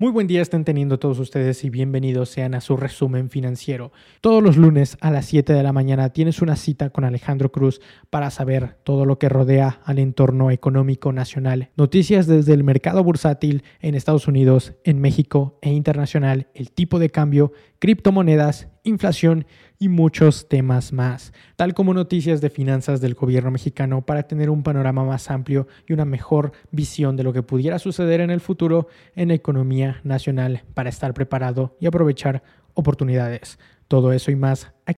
Muy buen día estén teniendo todos ustedes y bienvenidos sean a su resumen financiero. Todos los lunes a las 7 de la mañana tienes una cita con Alejandro Cruz para saber todo lo que rodea al entorno económico nacional. Noticias desde el mercado bursátil en Estados Unidos, en México e internacional, el tipo de cambio, criptomonedas, inflación y muchos temas más, tal como noticias de finanzas del gobierno mexicano para tener un panorama más amplio y una mejor visión de lo que pudiera suceder en el futuro en la economía nacional para estar preparado y aprovechar oportunidades. Todo eso y más aquí.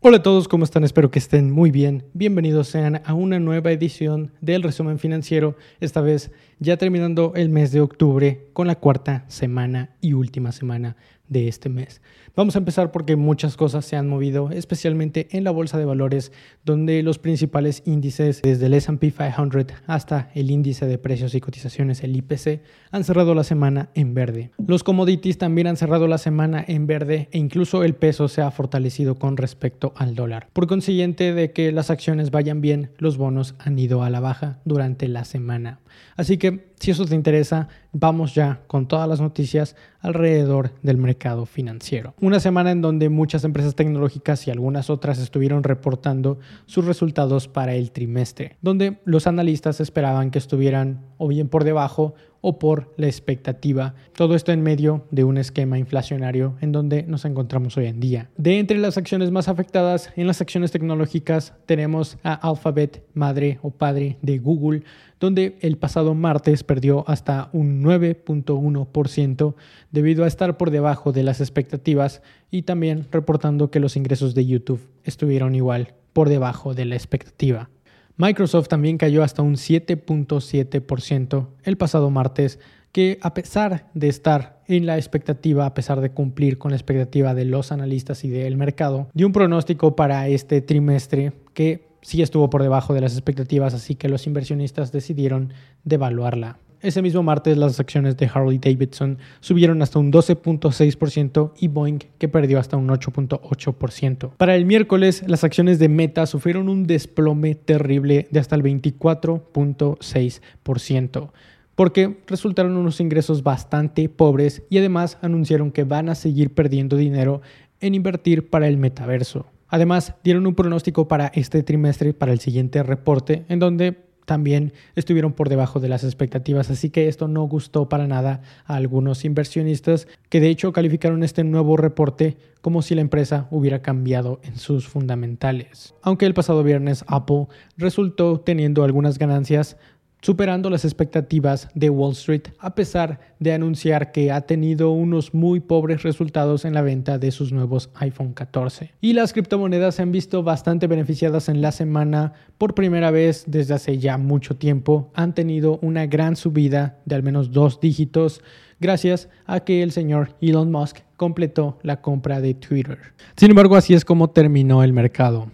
Hola a todos, ¿cómo están? Espero que estén muy bien. Bienvenidos sean a una nueva edición del resumen financiero, esta vez ya terminando el mes de octubre con la cuarta semana y última semana de este mes. Vamos a empezar porque muchas cosas se han movido, especialmente en la bolsa de valores, donde los principales índices, desde el SP 500 hasta el índice de precios y cotizaciones, el IPC, han cerrado la semana en verde. Los commodities también han cerrado la semana en verde e incluso el peso se ha fortalecido con respecto al dólar. Por consiguiente de que las acciones vayan bien, los bonos han ido a la baja durante la semana. Así que si eso te interesa, vamos ya con todas las noticias alrededor del mercado financiero. Una semana en donde muchas empresas tecnológicas y algunas otras estuvieron reportando sus resultados para el trimestre, donde los analistas esperaban que estuvieran o bien por debajo o por la expectativa. Todo esto en medio de un esquema inflacionario en donde nos encontramos hoy en día. De entre las acciones más afectadas en las acciones tecnológicas tenemos a Alphabet, madre o padre de Google, donde el pasado martes perdió hasta un 9.1% debido a estar por debajo de las expectativas y también reportando que los ingresos de YouTube estuvieron igual por debajo de la expectativa. Microsoft también cayó hasta un 7.7% el pasado martes, que a pesar de estar en la expectativa, a pesar de cumplir con la expectativa de los analistas y del mercado, dio un pronóstico para este trimestre que sí estuvo por debajo de las expectativas, así que los inversionistas decidieron devaluarla. Ese mismo martes las acciones de Harley Davidson subieron hasta un 12.6% y Boeing que perdió hasta un 8.8%. Para el miércoles las acciones de Meta sufrieron un desplome terrible de hasta el 24.6% porque resultaron unos ingresos bastante pobres y además anunciaron que van a seguir perdiendo dinero en invertir para el metaverso. Además, dieron un pronóstico para este trimestre, para el siguiente reporte, en donde también estuvieron por debajo de las expectativas, así que esto no gustó para nada a algunos inversionistas que de hecho calificaron este nuevo reporte como si la empresa hubiera cambiado en sus fundamentales. Aunque el pasado viernes Apple resultó teniendo algunas ganancias, superando las expectativas de Wall Street a pesar de anunciar que ha tenido unos muy pobres resultados en la venta de sus nuevos iPhone 14. Y las criptomonedas se han visto bastante beneficiadas en la semana por primera vez desde hace ya mucho tiempo. Han tenido una gran subida de al menos dos dígitos gracias a que el señor Elon Musk completó la compra de Twitter. Sin embargo, así es como terminó el mercado.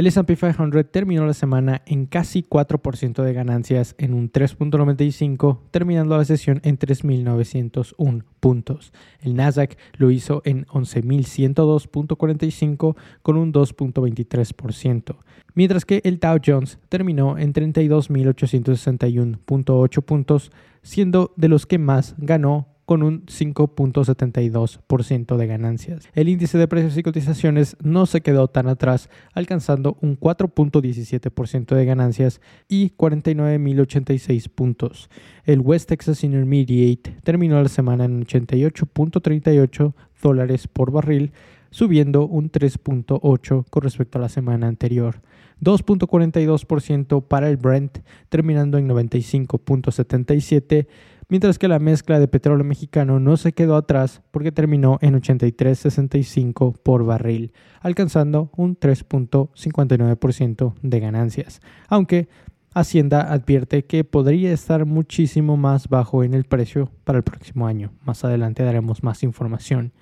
El S&P 500 terminó la semana en casi 4% de ganancias en un 3.95, terminando la sesión en 3.901 puntos. El Nasdaq lo hizo en 11.102.45 con un 2.23%, mientras que el Dow Jones terminó en 32.861.8 puntos, siendo de los que más ganó con un 5.72% de ganancias. El índice de precios y cotizaciones no se quedó tan atrás, alcanzando un 4.17% de ganancias y 49.086 puntos. El West Texas Intermediate terminó la semana en 88.38 dólares por barril, subiendo un 3.8 con respecto a la semana anterior. 2.42% para el Brent, terminando en 95.77 mientras que la mezcla de petróleo mexicano no se quedó atrás porque terminó en 83.65 por barril, alcanzando un 3.59% de ganancias, aunque Hacienda advierte que podría estar muchísimo más bajo en el precio para el próximo año. Más adelante daremos más información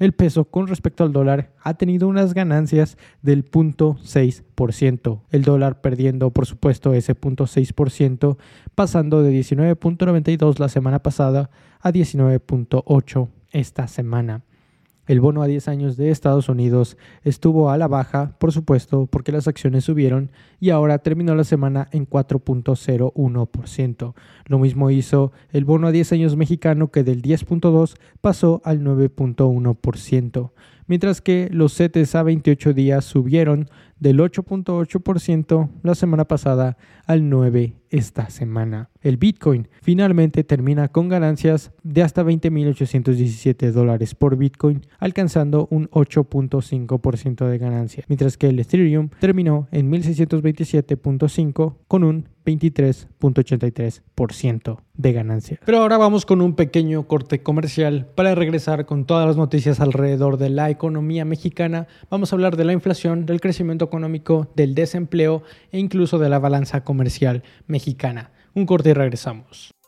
el peso con respecto al dólar ha tenido unas ganancias del 0.6%. El dólar perdiendo, por supuesto, ese 0.6%, pasando de 19.92 la semana pasada a 19.8 esta semana. El bono a 10 años de Estados Unidos estuvo a la baja, por supuesto, porque las acciones subieron y ahora terminó la semana en 4.01%. Lo mismo hizo el bono a 10 años mexicano que del 10.2 pasó al 9.1%, mientras que los CETES a 28 días subieron del 8.8% la semana pasada al 9% esta semana. El Bitcoin finalmente termina con ganancias de hasta 20.817 dólares por Bitcoin, alcanzando un 8.5% de ganancia, mientras que el Ethereum terminó en 1.627.5 con un 23.83% de ganancia. Pero ahora vamos con un pequeño corte comercial para regresar con todas las noticias alrededor de la economía mexicana. Vamos a hablar de la inflación, del crecimiento económico, del desempleo e incluso de la balanza comercial mexicana. Un corte y regresamos.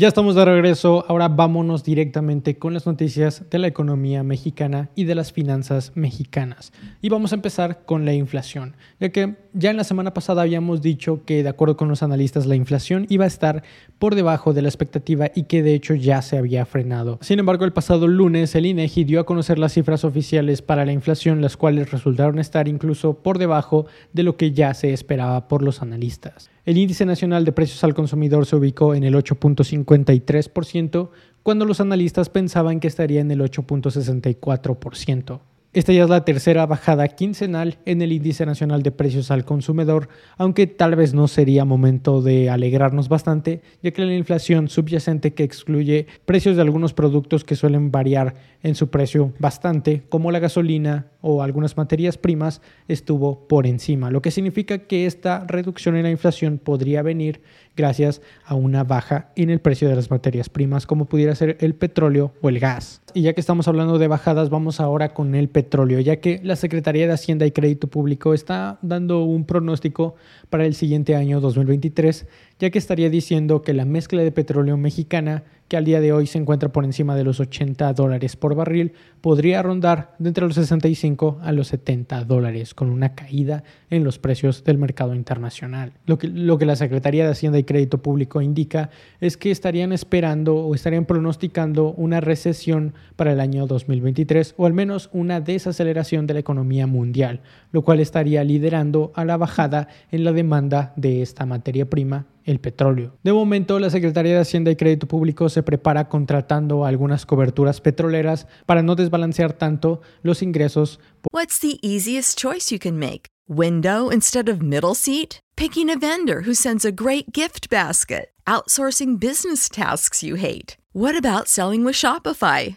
Ya estamos de regreso, ahora vámonos directamente con las noticias de la economía mexicana y de las finanzas mexicanas. Y vamos a empezar con la inflación, ya que ya en la semana pasada habíamos dicho que de acuerdo con los analistas la inflación iba a estar por debajo de la expectativa y que de hecho ya se había frenado. Sin embargo, el pasado lunes el INEGI dio a conocer las cifras oficiales para la inflación, las cuales resultaron estar incluso por debajo de lo que ya se esperaba por los analistas. El índice nacional de precios al consumidor se ubicó en el 8.53%, cuando los analistas pensaban que estaría en el 8.64%. Esta ya es la tercera bajada quincenal en el índice nacional de precios al consumidor, aunque tal vez no sería momento de alegrarnos bastante, ya que la inflación subyacente que excluye precios de algunos productos que suelen variar en su precio bastante, como la gasolina o algunas materias primas, estuvo por encima, lo que significa que esta reducción en la inflación podría venir gracias a una baja en el precio de las materias primas, como pudiera ser el petróleo o el gas. Y ya que estamos hablando de bajadas, vamos ahora con el petróleo, ya que la Secretaría de Hacienda y Crédito Público está dando un pronóstico para el siguiente año 2023, ya que estaría diciendo que la mezcla de petróleo mexicana que al día de hoy se encuentra por encima de los 80 dólares por barril, podría rondar de entre los 65 a los 70 dólares, con una caída en los precios del mercado internacional. Lo que, lo que la Secretaría de Hacienda y Crédito Público indica es que estarían esperando o estarían pronosticando una recesión para el año 2023 o al menos una desaceleración de la economía mundial, lo cual estaría liderando a la bajada en la demanda de esta materia prima el petróleo. De momento, la Secretaría de Hacienda y Crédito Público se prepara contratando algunas coberturas petroleras para no desbalancear tanto los ingresos. What's the easiest choice you can make? Window instead of middle seat? Picking a vendor who sends a great gift basket? Outsourcing business tasks you hate? What about selling with Shopify?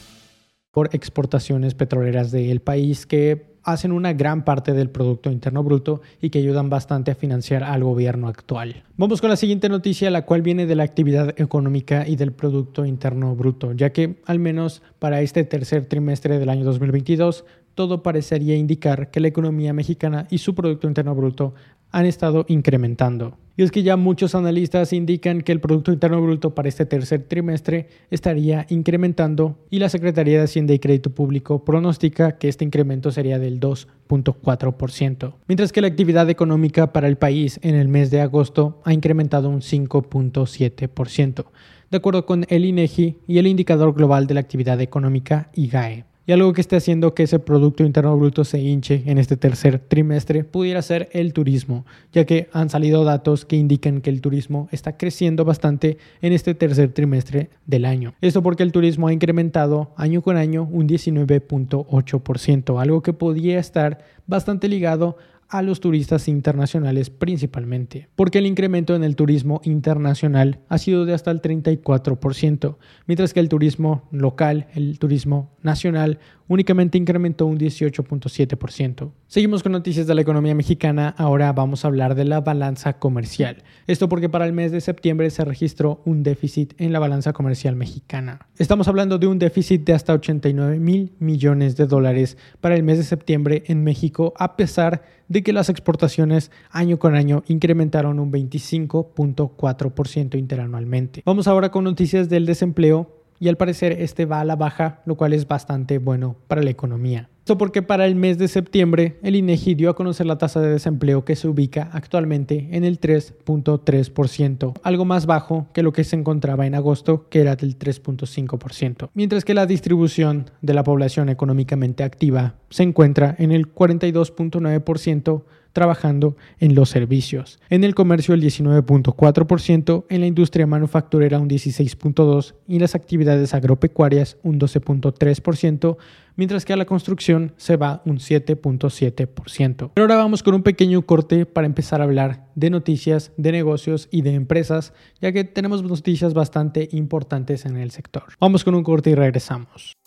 Por exportaciones petroleras del país que hacen una gran parte del Producto Interno Bruto y que ayudan bastante a financiar al gobierno actual. Vamos con la siguiente noticia, la cual viene de la actividad económica y del Producto Interno Bruto, ya que al menos para este tercer trimestre del año 2022, todo parecería indicar que la economía mexicana y su Producto Interno Bruto han estado incrementando. Y es que ya muchos analistas indican que el Producto Interno Bruto para este tercer trimestre estaría incrementando y la Secretaría de Hacienda y Crédito Público pronostica que este incremento sería del 2.4%, mientras que la actividad económica para el país en el mes de agosto ha incrementado un 5.7%, de acuerdo con el INEGI y el Indicador Global de la Actividad Económica IGAE. Y algo que esté haciendo que ese Producto Interno Bruto se hinche en este tercer trimestre pudiera ser el turismo, ya que han salido datos que indican que el turismo está creciendo bastante en este tercer trimestre del año. Esto porque el turismo ha incrementado año con año un 19.8%, algo que podría estar bastante ligado a los turistas internacionales principalmente, porque el incremento en el turismo internacional ha sido de hasta el 34%, mientras que el turismo local, el turismo nacional, únicamente incrementó un 18.7%. Seguimos con noticias de la economía mexicana, ahora vamos a hablar de la balanza comercial. Esto porque para el mes de septiembre se registró un déficit en la balanza comercial mexicana. Estamos hablando de un déficit de hasta 89 mil millones de dólares para el mes de septiembre en México, a pesar de que las exportaciones año con año incrementaron un 25.4% interanualmente. Vamos ahora con noticias del desempleo y al parecer este va a la baja, lo cual es bastante bueno para la economía. Esto porque para el mes de septiembre el INEGI dio a conocer la tasa de desempleo que se ubica actualmente en el 3.3%, algo más bajo que lo que se encontraba en agosto, que era del 3.5%, mientras que la distribución de la población económicamente activa se encuentra en el 42.9% trabajando en los servicios. En el comercio el 19.4%, en la industria manufacturera un 16.2% y en las actividades agropecuarias un 12.3%, mientras que a la construcción se va un 7.7%. Pero ahora vamos con un pequeño corte para empezar a hablar de noticias, de negocios y de empresas, ya que tenemos noticias bastante importantes en el sector. Vamos con un corte y regresamos.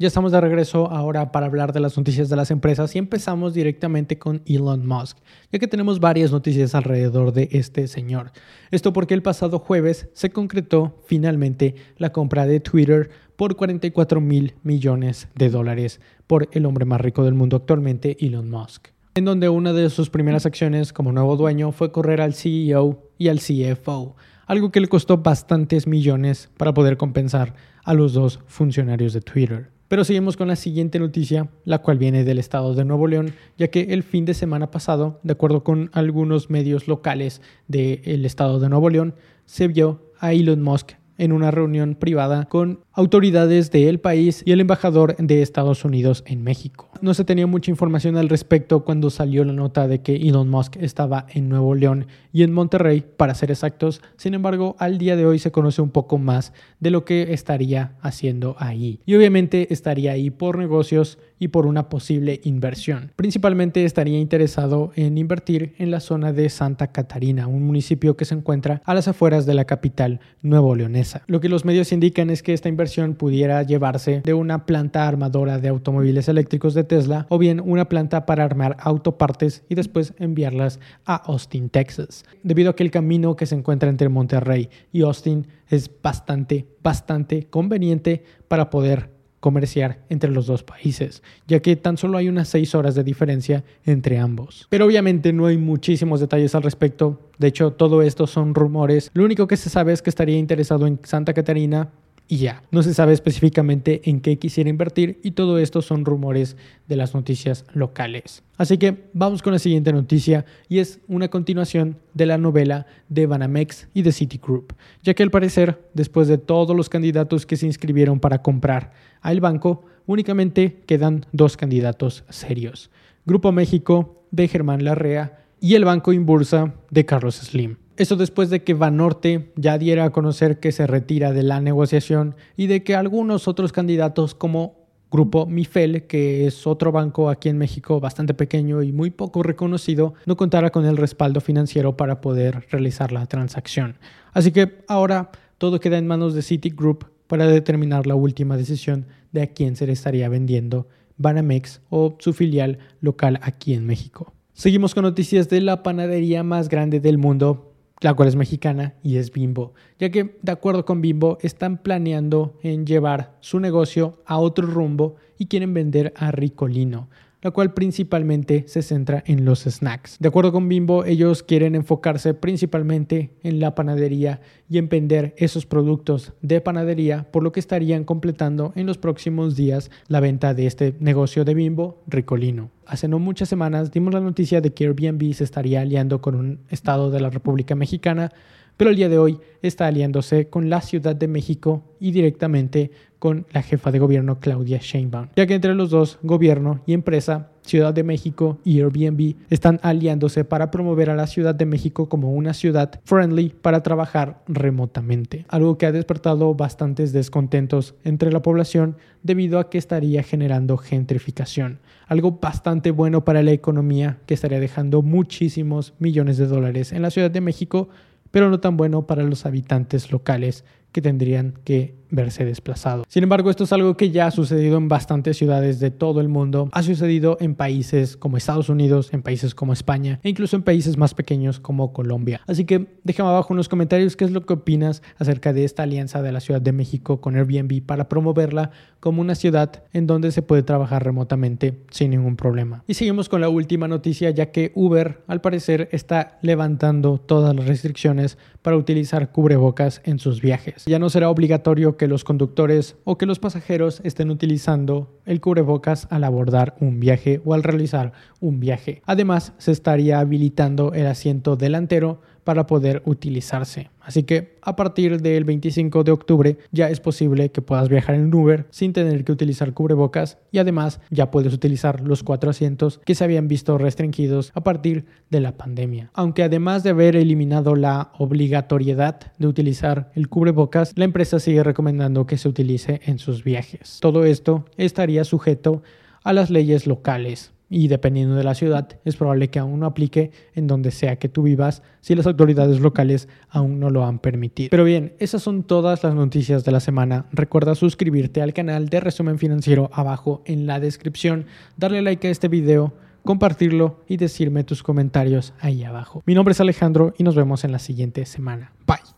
Ya estamos de regreso ahora para hablar de las noticias de las empresas y empezamos directamente con Elon Musk, ya que tenemos varias noticias alrededor de este señor. Esto porque el pasado jueves se concretó finalmente la compra de Twitter por 44 mil millones de dólares por el hombre más rico del mundo actualmente, Elon Musk, en donde una de sus primeras acciones como nuevo dueño fue correr al CEO y al CFO, algo que le costó bastantes millones para poder compensar a los dos funcionarios de Twitter. Pero seguimos con la siguiente noticia, la cual viene del estado de Nuevo León, ya que el fin de semana pasado, de acuerdo con algunos medios locales del estado de Nuevo León, se vio a Elon Musk en una reunión privada con autoridades del país y el embajador de Estados Unidos en México. No se tenía mucha información al respecto cuando salió la nota de que Elon Musk estaba en Nuevo León y en Monterrey, para ser exactos. Sin embargo, al día de hoy se conoce un poco más de lo que estaría haciendo ahí. Y obviamente estaría ahí por negocios y por una posible inversión. Principalmente estaría interesado en invertir en la zona de Santa Catarina, un municipio que se encuentra a las afueras de la capital nuevo leonesa. Lo que los medios indican es que esta inversión pudiera llevarse de una planta armadora de automóviles eléctricos de Tesla o bien una planta para armar autopartes y después enviarlas a Austin, Texas. Debido a que el camino que se encuentra entre Monterrey y Austin es bastante, bastante conveniente para poder comerciar entre los dos países, ya que tan solo hay unas seis horas de diferencia entre ambos. Pero obviamente no hay muchísimos detalles al respecto, de hecho todo esto son rumores, lo único que se sabe es que estaría interesado en Santa Catarina y ya. No se sabe específicamente en qué quisiera invertir y todo esto son rumores de las noticias locales. Así que vamos con la siguiente noticia y es una continuación de la novela de Banamex y de Citigroup, ya que al parecer, después de todos los candidatos que se inscribieron para comprar al banco, únicamente quedan dos candidatos serios. Grupo México de Germán Larrea y el Banco Inbursa de Carlos Slim. Esto después de que Banorte ya diera a conocer que se retira de la negociación y de que algunos otros candidatos como Grupo Mifel, que es otro banco aquí en México bastante pequeño y muy poco reconocido, no contara con el respaldo financiero para poder realizar la transacción. Así que ahora todo queda en manos de Citigroup para determinar la última decisión de a quién se le estaría vendiendo Banamex o su filial local aquí en México. Seguimos con noticias de la panadería más grande del mundo, la cual es mexicana y es Bimbo, ya que de acuerdo con Bimbo están planeando en llevar su negocio a otro rumbo y quieren vender a Ricolino, la cual principalmente se centra en los snacks. De acuerdo con Bimbo, ellos quieren enfocarse principalmente en la panadería y en vender esos productos de panadería, por lo que estarían completando en los próximos días la venta de este negocio de Bimbo, Ricolino. Hace no muchas semanas dimos la noticia de que Airbnb se estaría aliando con un estado de la República Mexicana pero el día de hoy está aliándose con la Ciudad de México y directamente con la jefa de gobierno Claudia Sheinbaum, ya que entre los dos, gobierno y empresa, Ciudad de México y Airbnb están aliándose para promover a la Ciudad de México como una ciudad friendly para trabajar remotamente, algo que ha despertado bastantes descontentos entre la población debido a que estaría generando gentrificación, algo bastante bueno para la economía que estaría dejando muchísimos millones de dólares en la Ciudad de México pero no tan bueno para los habitantes locales tendrían que verse desplazado. Sin embargo, esto es algo que ya ha sucedido en bastantes ciudades de todo el mundo. Ha sucedido en países como Estados Unidos, en países como España e incluso en países más pequeños como Colombia. Así que déjame abajo en los comentarios qué es lo que opinas acerca de esta alianza de la Ciudad de México con Airbnb para promoverla como una ciudad en donde se puede trabajar remotamente sin ningún problema. Y seguimos con la última noticia ya que Uber al parecer está levantando todas las restricciones para utilizar cubrebocas en sus viajes. Ya no será obligatorio que los conductores o que los pasajeros estén utilizando el cubrebocas al abordar un viaje o al realizar un viaje. Además, se estaría habilitando el asiento delantero para poder utilizarse. Así que a partir del 25 de octubre ya es posible que puedas viajar en Uber sin tener que utilizar cubrebocas y además ya puedes utilizar los cuatro asientos que se habían visto restringidos a partir de la pandemia. Aunque además de haber eliminado la obligatoriedad de utilizar el cubrebocas, la empresa sigue recomendando que se utilice en sus viajes. Todo esto estaría sujeto a las leyes locales y dependiendo de la ciudad es probable que aún no aplique en donde sea que tú vivas si las autoridades locales aún no lo han permitido. Pero bien, esas son todas las noticias de la semana. Recuerda suscribirte al canal de Resumen Financiero abajo en la descripción, darle like a este video, compartirlo y decirme tus comentarios ahí abajo. Mi nombre es Alejandro y nos vemos en la siguiente semana. Bye.